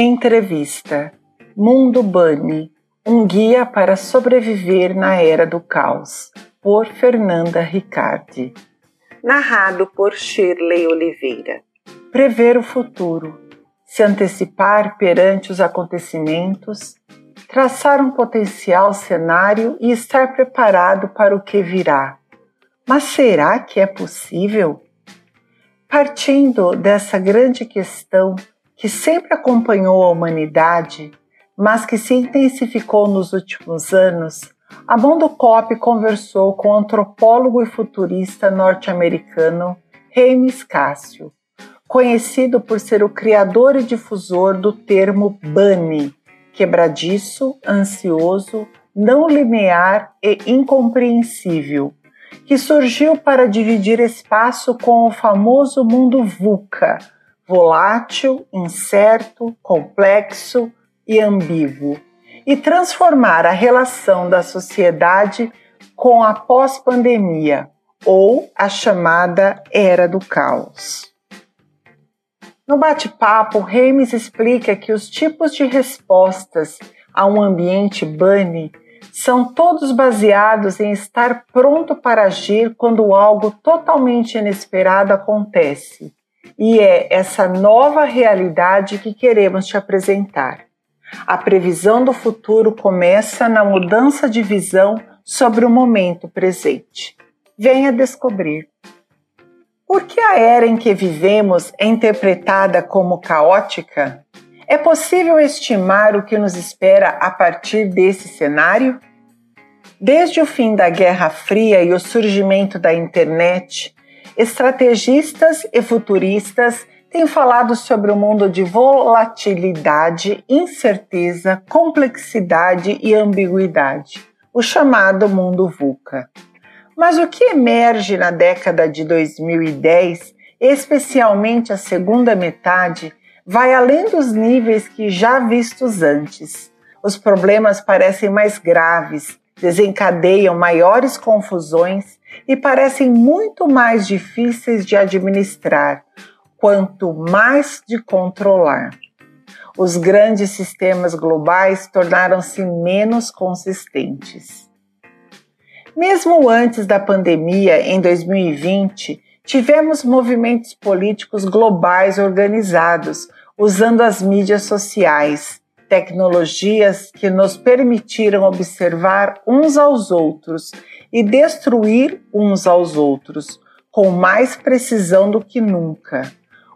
Entrevista Mundo Bunny Um guia para sobreviver na era do caos, por Fernanda Ricardi. Narrado por Shirley Oliveira. Prever o futuro, se antecipar perante os acontecimentos, traçar um potencial cenário e estar preparado para o que virá. Mas será que é possível? Partindo dessa grande questão que sempre acompanhou a humanidade, mas que se intensificou nos últimos anos, a Mondo Cop conversou com o antropólogo e futurista norte-americano James Cássio, conhecido por ser o criador e difusor do termo bunny, quebradiço, ansioso, não linear e incompreensível, que surgiu para dividir espaço com o famoso mundo VUCA, volátil, incerto, complexo e ambíguo, e transformar a relação da sociedade com a pós-pandemia, ou a chamada Era do Caos. No bate-papo, Remes explica que os tipos de respostas a um ambiente bunny são todos baseados em estar pronto para agir quando algo totalmente inesperado acontece e é essa nova realidade que queremos te apresentar. A previsão do futuro começa na mudança de visão sobre o momento presente. Venha descobrir. Por que a era em que vivemos é interpretada como caótica? É possível estimar o que nos espera a partir desse cenário? Desde o fim da Guerra Fria e o surgimento da internet, Estrategistas e futuristas têm falado sobre o mundo de volatilidade, incerteza, complexidade e ambiguidade, o chamado mundo VUCA. Mas o que emerge na década de 2010, especialmente a segunda metade, vai além dos níveis que já vistos antes. Os problemas parecem mais graves, desencadeiam maiores confusões e parecem muito mais difíceis de administrar, quanto mais de controlar. Os grandes sistemas globais tornaram-se menos consistentes. Mesmo antes da pandemia, em 2020, tivemos movimentos políticos globais organizados usando as mídias sociais, tecnologias que nos permitiram observar uns aos outros e destruir uns aos outros com mais precisão do que nunca.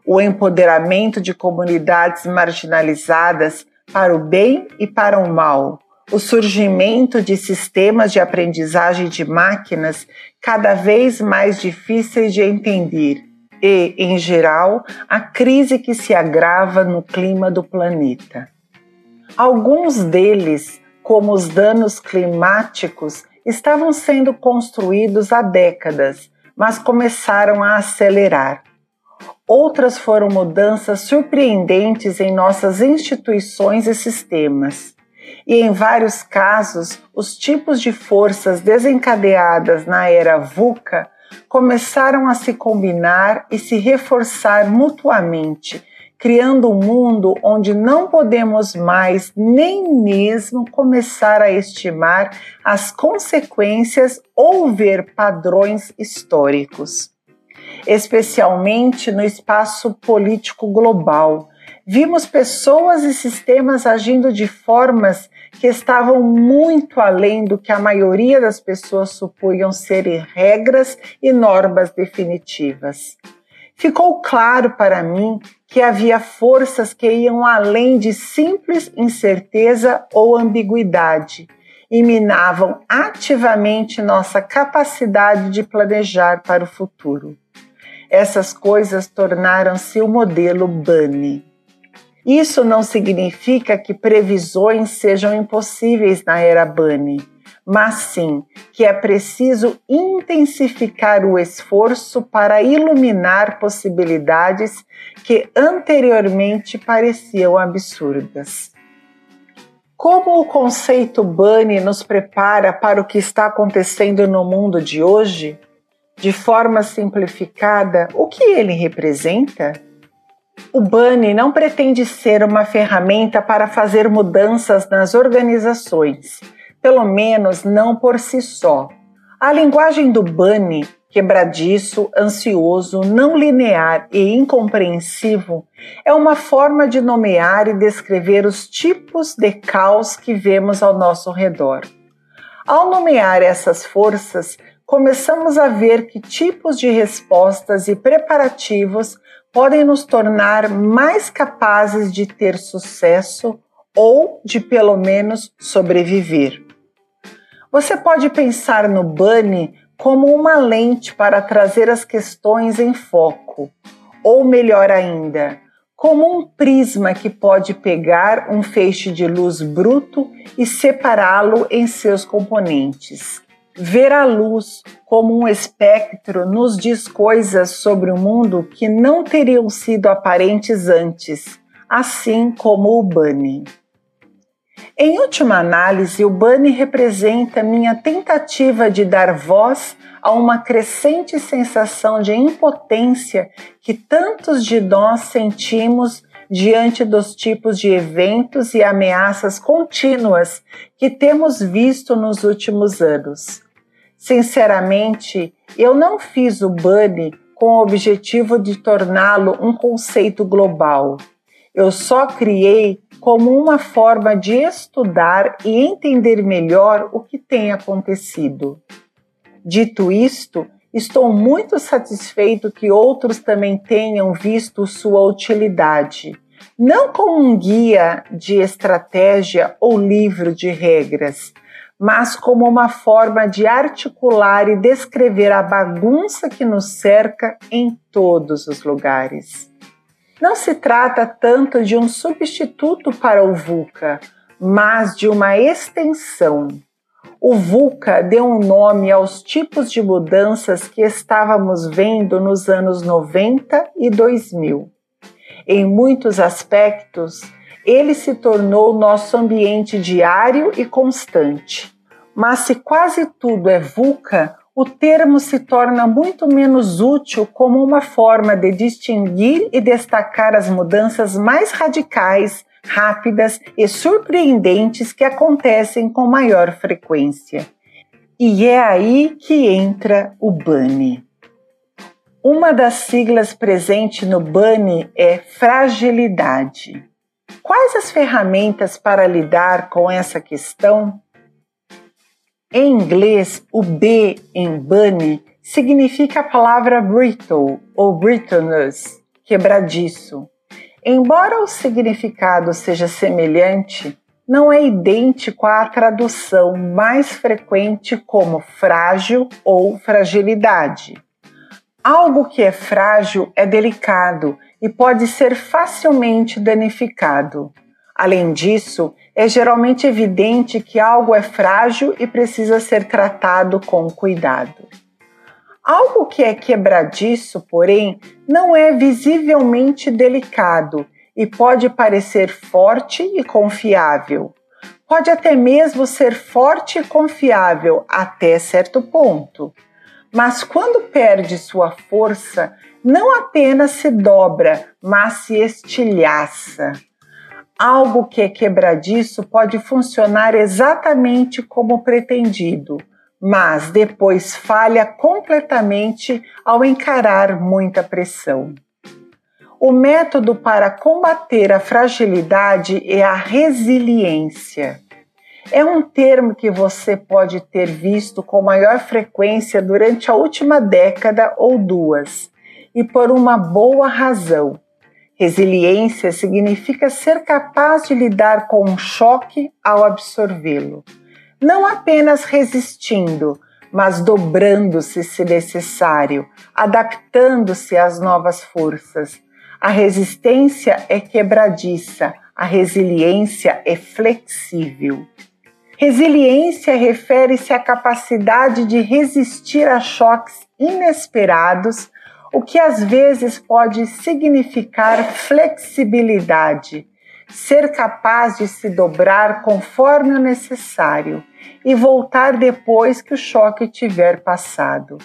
O empoderamento de comunidades marginalizadas para o bem e para o mal, o surgimento de sistemas de aprendizagem de máquinas cada vez mais difíceis de entender e, em geral, a crise que se agrava no clima do planeta. Alguns deles, como os danos climáticos, estavam sendo construídos há décadas, mas começaram a acelerar. Outras foram mudanças surpreendentes em nossas instituições e sistemas. E em vários casos, os tipos de forças desencadeadas na era VUCA começaram a se combinar e se reforçar mutuamente, criando um mundo onde não podemos mais nem mesmo começar a estimar as consequências ou ver padrões históricos. Especialmente no espaço político global, vimos pessoas e sistemas agindo de formas que estavam muito além do que a maioria das pessoas supunham serem regras e normas definitivas. Ficou claro para mim que havia forças que iam além de simples incerteza ou ambiguidade e minavam ativamente nossa capacidade de planejar para o futuro. Essas coisas tornaram-se o modelo Bunny. Isso não significa que previsões sejam impossíveis na era Bunny mas sim que é preciso intensificar o esforço para iluminar possibilidades que anteriormente pareciam absurdas. Como o conceito Bunny nos prepara para o que está acontecendo no mundo de hoje? De forma simplificada, o que ele representa? O Bunny não pretende ser uma ferramenta para fazer mudanças nas organizações, pelo menos não por si só. A linguagem do Bunny, quebradiço, ansioso, não linear e incompreensivo, é uma forma de nomear e descrever os tipos de caos que vemos ao nosso redor. Ao nomear essas forças, começamos a ver que tipos de respostas e preparativos podem nos tornar mais capazes de ter sucesso ou de pelo menos sobreviver. Você pode pensar no Bunny como uma lente para trazer as questões em foco, ou melhor ainda, como um prisma que pode pegar um feixe de luz bruto e separá-lo em seus componentes. Ver a luz como um espectro nos diz coisas sobre o mundo que não teriam sido aparentes antes, assim como o Bunny. Em última análise, o Bunny representa minha tentativa de dar voz a uma crescente sensação de impotência que tantos de nós sentimos diante dos tipos de eventos e ameaças contínuas que temos visto nos últimos anos. Sinceramente, eu não fiz o Bunny com o objetivo de torná-lo um conceito global. Eu só criei como uma forma de estudar e entender melhor o que tem acontecido. Dito isto, estou muito satisfeito que outros também tenham visto sua utilidade não como um guia de estratégia ou livro de regras, mas como uma forma de articular e descrever a bagunça que nos cerca em todos os lugares. Não se trata tanto de um substituto para o VUCA, mas de uma extensão. O VUCA deu um nome aos tipos de mudanças que estávamos vendo nos anos 90 e 2000. Em muitos aspectos, ele se tornou nosso ambiente diário e constante. Mas se quase tudo é VUCA, o termo se torna muito menos útil como uma forma de distinguir e destacar as mudanças mais radicais, rápidas e surpreendentes que acontecem com maior frequência. E é aí que entra o BANI. Uma das siglas presente no BANI é fragilidade. Quais as ferramentas para lidar com essa questão? Em inglês, o B em BANI significa a palavra brittle ou brittleness, quebradiço. Embora o significado seja semelhante, não é idêntico à tradução mais frequente como frágil ou fragilidade. Algo que é frágil é delicado e pode ser facilmente danificado. Além disso, é geralmente evidente que algo é frágil e precisa ser tratado com cuidado. Algo que é quebradiço, porém, não é visivelmente delicado e pode parecer forte e confiável. Pode até mesmo ser forte e confiável até certo ponto mas quando perde sua força, não apenas se dobra, mas se estilhaça. Algo que é quebradiço pode funcionar exatamente como pretendido, mas depois falha completamente ao encarar muita pressão. O método para combater a fragilidade é a resiliência. É um termo que você pode ter visto com maior frequência durante a última década ou duas, e por uma boa razão. Resiliência significa ser capaz de lidar com um choque ao absorvê-lo, não apenas resistindo, mas dobrando-se se necessário, adaptando-se às novas forças. A resistência é quebradiça, a resiliência é flexível. Resiliência refere-se à capacidade de resistir a choques inesperados, o que às vezes pode significar flexibilidade, ser capaz de se dobrar conforme o necessário e voltar depois que o choque tiver passado.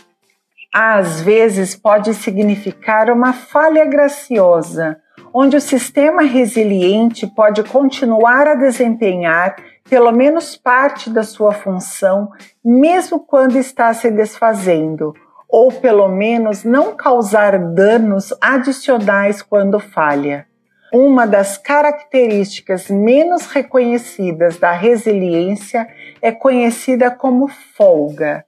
Às vezes pode significar uma falha graciosa, onde o sistema resiliente pode continuar a desempenhar pelo menos parte da sua função, mesmo quando está se desfazendo, ou pelo menos não causar danos adicionais quando falha. Uma das características menos reconhecidas da resiliência é conhecida como folga.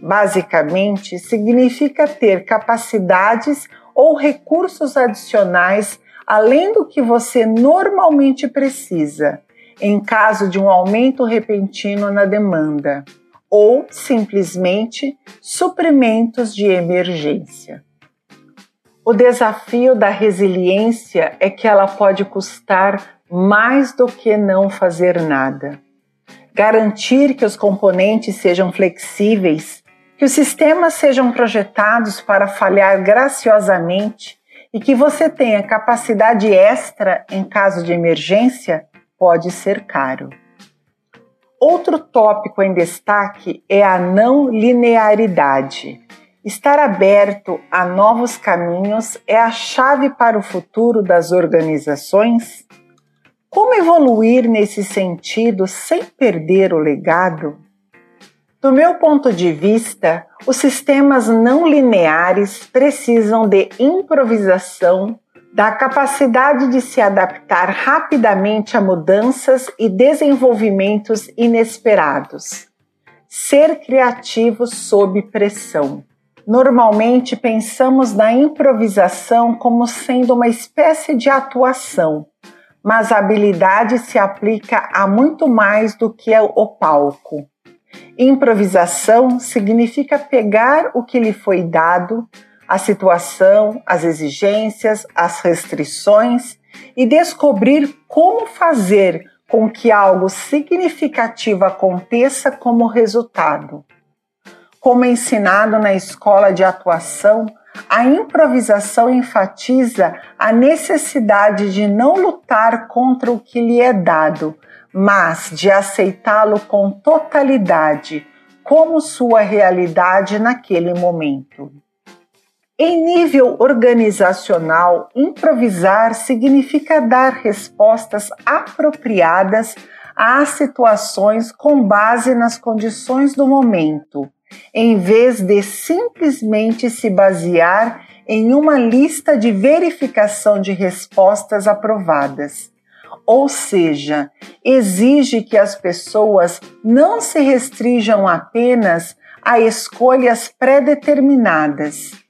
Basicamente, significa ter capacidades ou recursos adicionais além do que você normalmente precisa, em caso de um aumento repentino na demanda, ou simplesmente suprimentos de emergência. O desafio da resiliência é que ela pode custar mais do que não fazer nada. Garantir que os componentes sejam flexíveis, que os sistemas sejam projetados para falhar graciosamente e que você tenha capacidade extra em caso de emergência pode ser caro. Outro tópico em destaque é a não linearidade. Estar aberto a novos caminhos é a chave para o futuro das organizações? Como evoluir nesse sentido sem perder o legado? Do meu ponto de vista, os sistemas não lineares precisam de improvisação, da capacidade de se adaptar rapidamente a mudanças e desenvolvimentos inesperados. Ser criativo sob pressão. Normalmente pensamos na improvisação como sendo uma espécie de atuação, mas a habilidade se aplica a muito mais do que o palco. Improvisação significa pegar o que lhe foi dado, a situação, as exigências, as restrições e descobrir como fazer com que algo significativo aconteça como resultado. Como ensinado na escola de atuação, a improvisação enfatiza a necessidade de não lutar contra o que lhe é dado, mas de aceitá-lo com totalidade, como sua realidade naquele momento. Em nível organizacional, improvisar significa dar respostas apropriadas às situações com base nas condições do momento, em vez de simplesmente se basear em uma lista de verificação de respostas aprovadas ou seja, exige que as pessoas não se restringam apenas a escolhas pré-determinadas.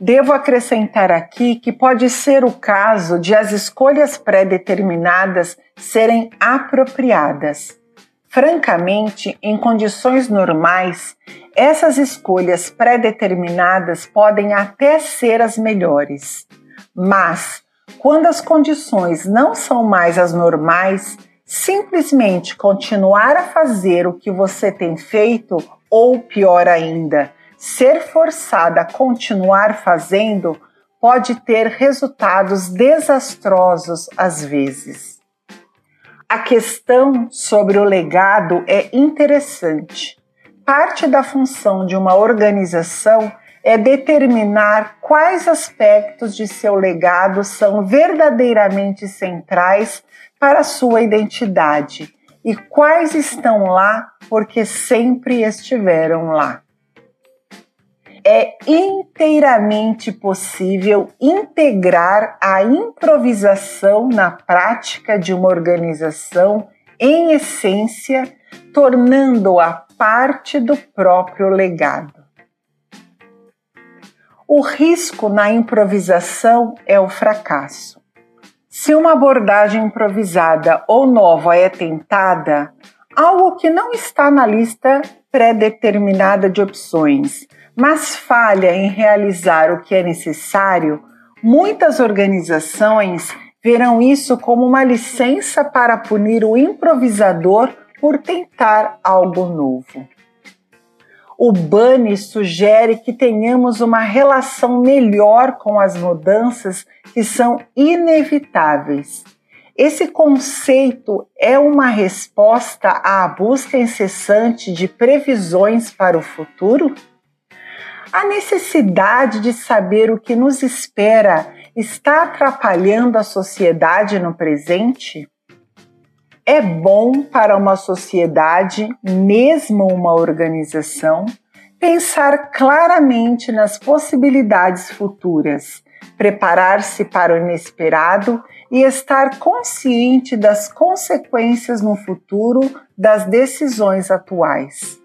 Devo acrescentar aqui que pode ser o caso de as escolhas pré-determinadas serem apropriadas. Francamente, em condições normais, essas escolhas pré-determinadas podem até ser as melhores. Mas, quando as condições não são mais as normais, simplesmente continuar a fazer o que você tem feito, ou pior ainda, ser forçada a continuar fazendo, pode ter resultados desastrosos às vezes. A questão sobre o legado é interessante. Parte da função de uma organização é determinar quais aspectos de seu legado são verdadeiramente centrais para sua identidade e quais estão lá porque sempre estiveram lá. É inteiramente possível integrar a improvisação na prática de uma organização em essência, tornando-a parte do próprio legado. O risco na improvisação é o fracasso. Se uma abordagem improvisada ou nova é tentada, algo que não está na lista pré-determinada de opções, mas falha em realizar o que é necessário, muitas organizações verão isso como uma licença para punir o improvisador por tentar algo novo. O Bani sugere que tenhamos uma relação melhor com as mudanças que são inevitáveis. Esse conceito é uma resposta à busca incessante de previsões para o futuro? A necessidade de saber o que nos espera está atrapalhando a sociedade no presente? É bom para uma sociedade, mesmo uma organização, pensar claramente nas possibilidades futuras, preparar-se para o inesperado e estar consciente das consequências no futuro das decisões atuais.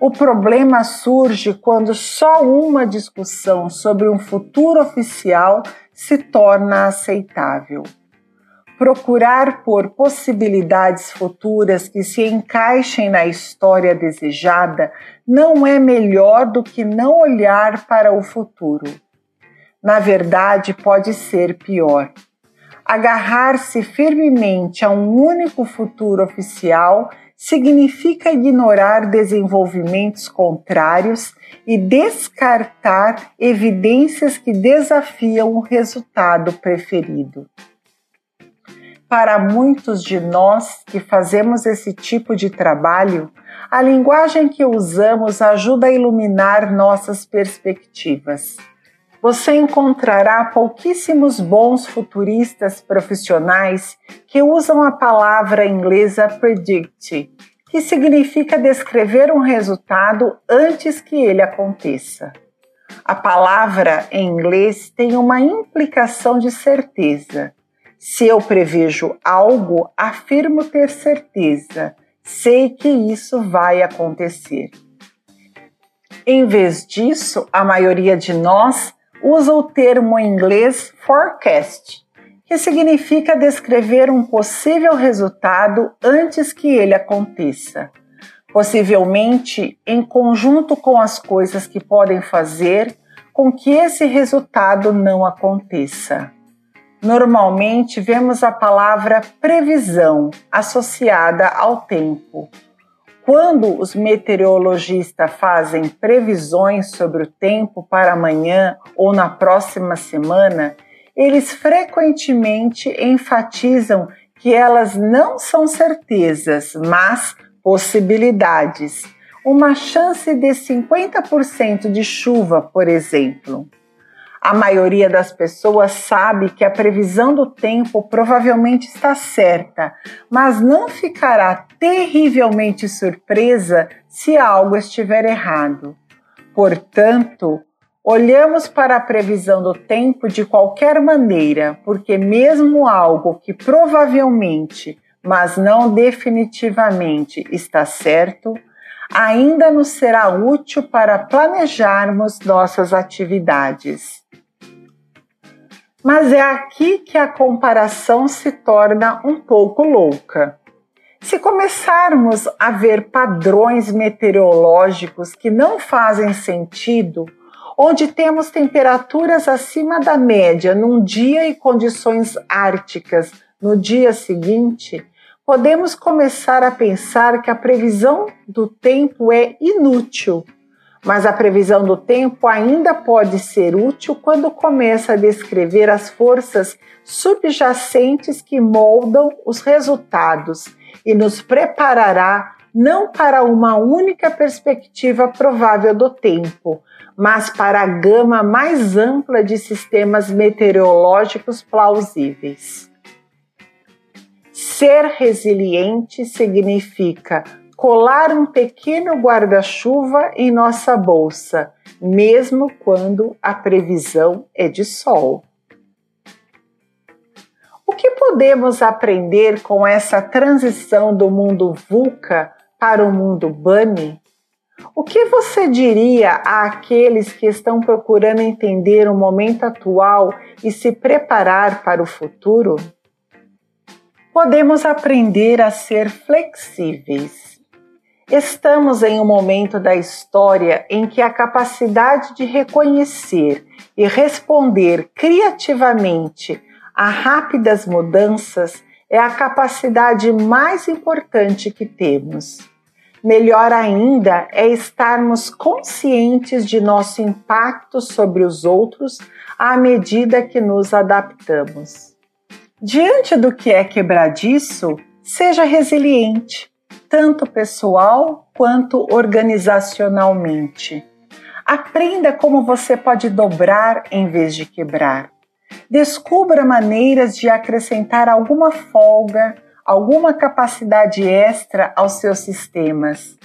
O problema surge quando só uma discussão sobre um futuro oficial se torna aceitável. Procurar por possibilidades futuras que se encaixem na história desejada não é melhor do que não olhar para o futuro. Na verdade, pode ser pior. Agarrar-se firmemente a um único futuro oficial significa ignorar desenvolvimentos contrários e descartar evidências que desafiam o resultado preferido. Para muitos de nós que fazemos esse tipo de trabalho, a linguagem que usamos ajuda a iluminar nossas perspectivas. Você encontrará pouquíssimos bons futuristas profissionais que usam a palavra inglesa predict, que significa descrever um resultado antes que ele aconteça. A palavra em inglês tem uma implicação de certeza se eu prevejo algo, afirmo ter certeza, sei que isso vai acontecer. Em vez disso, a maioria de nós usa o termo em inglês forecast, que significa descrever um possível resultado antes que ele aconteça, possivelmente em conjunto com as coisas que podem fazer com que esse resultado não aconteça. Normalmente vemos a palavra previsão associada ao tempo. Quando os meteorologistas fazem previsões sobre o tempo para amanhã ou na próxima semana, eles frequentemente enfatizam que elas não são certezas, mas possibilidades. Uma chance de 50% de chuva, por exemplo. A maioria das pessoas sabe que a previsão do tempo provavelmente está certa, mas não ficará terrivelmente surpresa se algo estiver errado. Portanto, olhamos para a previsão do tempo de qualquer maneira, porque, mesmo algo que provavelmente, mas não definitivamente está certo, ainda nos será útil para planejarmos nossas atividades. Mas é aqui que a comparação se torna um pouco louca. Se começarmos a ver padrões meteorológicos que não fazem sentido, onde temos temperaturas acima da média num dia e condições árticas no dia seguinte, podemos começar a pensar que a previsão do tempo é inútil mas a previsão do tempo ainda pode ser útil quando começa a descrever as forças subjacentes que moldam os resultados e nos preparará não para uma única perspectiva provável do tempo, mas para a gama mais ampla de sistemas meteorológicos plausíveis. Ser resiliente significa colar um pequeno guarda-chuva em nossa bolsa, mesmo quando a previsão é de sol. O que podemos aprender com essa transição do mundo VUCA para o mundo BUNNY? O que você diria àqueles que estão procurando entender o momento atual e se preparar para o futuro? Podemos aprender a ser flexíveis Estamos em um momento da história em que a capacidade de reconhecer e responder criativamente a rápidas mudanças é a capacidade mais importante que temos. Melhor ainda é estarmos conscientes de nosso impacto sobre os outros à medida que nos adaptamos. Diante do que é quebradiço, seja resiliente tanto pessoal quanto organizacionalmente. Aprenda como você pode dobrar em vez de quebrar. Descubra maneiras de acrescentar alguma folga, alguma capacidade extra aos seus sistemas.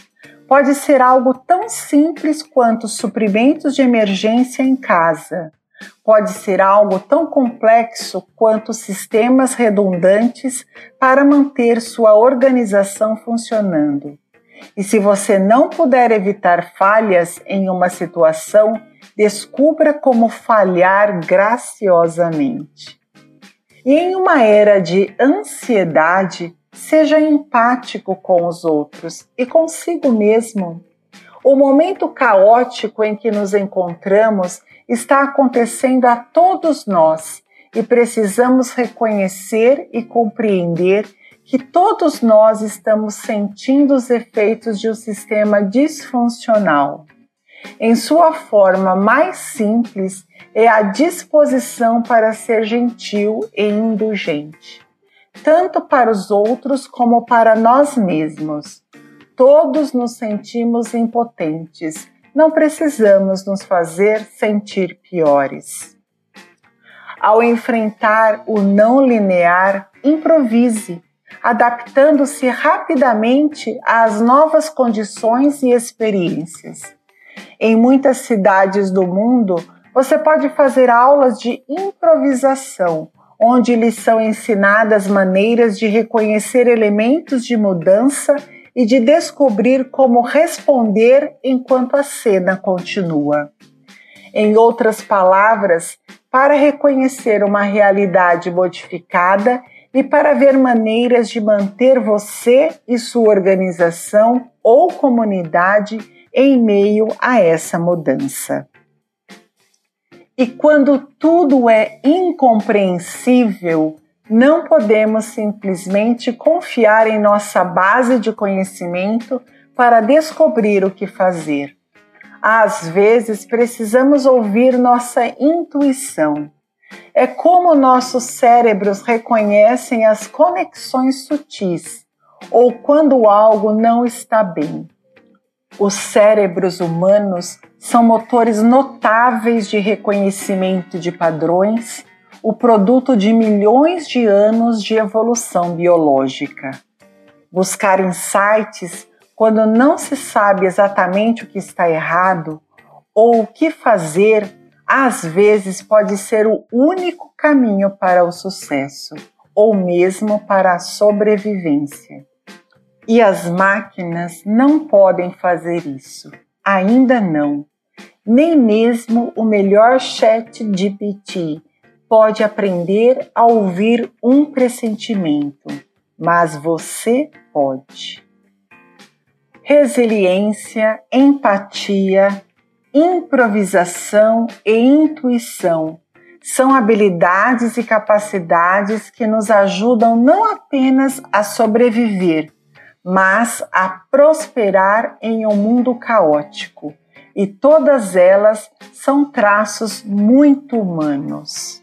Pode ser algo tão simples quanto suprimentos de emergência em casa. Pode ser algo tão complexo quanto sistemas redundantes para manter sua organização funcionando. E se você não puder evitar falhas em uma situação, descubra como falhar graciosamente. E em uma era de ansiedade, seja empático com os outros e consigo mesmo. O momento caótico em que nos encontramos está acontecendo a todos nós e precisamos reconhecer e compreender que todos nós estamos sentindo os efeitos de um sistema disfuncional. Em sua forma mais simples, é a disposição para ser gentil e indulgente, tanto para os outros como para nós mesmos. Todos nos sentimos impotentes, não precisamos nos fazer sentir piores. Ao enfrentar o não linear, improvise, adaptando-se rapidamente às novas condições e experiências. Em muitas cidades do mundo, você pode fazer aulas de improvisação, onde lhes são ensinadas maneiras de reconhecer elementos de mudança e de descobrir como responder enquanto a cena continua. Em outras palavras, para reconhecer uma realidade modificada e para ver maneiras de manter você e sua organização ou comunidade em meio a essa mudança. E quando tudo é incompreensível, não podemos simplesmente confiar em nossa base de conhecimento para descobrir o que fazer. Às vezes precisamos ouvir nossa intuição. É como nossos cérebros reconhecem as conexões sutis ou quando algo não está bem. Os cérebros humanos são motores notáveis de reconhecimento de padrões, o produto de milhões de anos de evolução biológica. Buscar insights quando não se sabe exatamente o que está errado ou o que fazer, às vezes pode ser o único caminho para o sucesso ou mesmo para a sobrevivência. E as máquinas não podem fazer isso. Ainda não. Nem mesmo o melhor chat GPT pode aprender a ouvir um pressentimento, mas você pode. Resiliência, empatia, improvisação e intuição são habilidades e capacidades que nos ajudam não apenas a sobreviver, mas a prosperar em um mundo caótico, e todas elas são traços muito humanos.